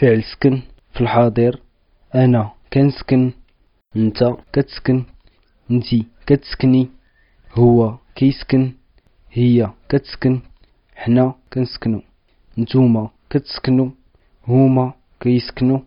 فعل سكن في الحاضر. أنا كنسكن أنت كتسكن انتي كتسكني. هو كيسكن هي كتسكن حنا كنسكنو. نتوما كتسكنو هما كيسكنو.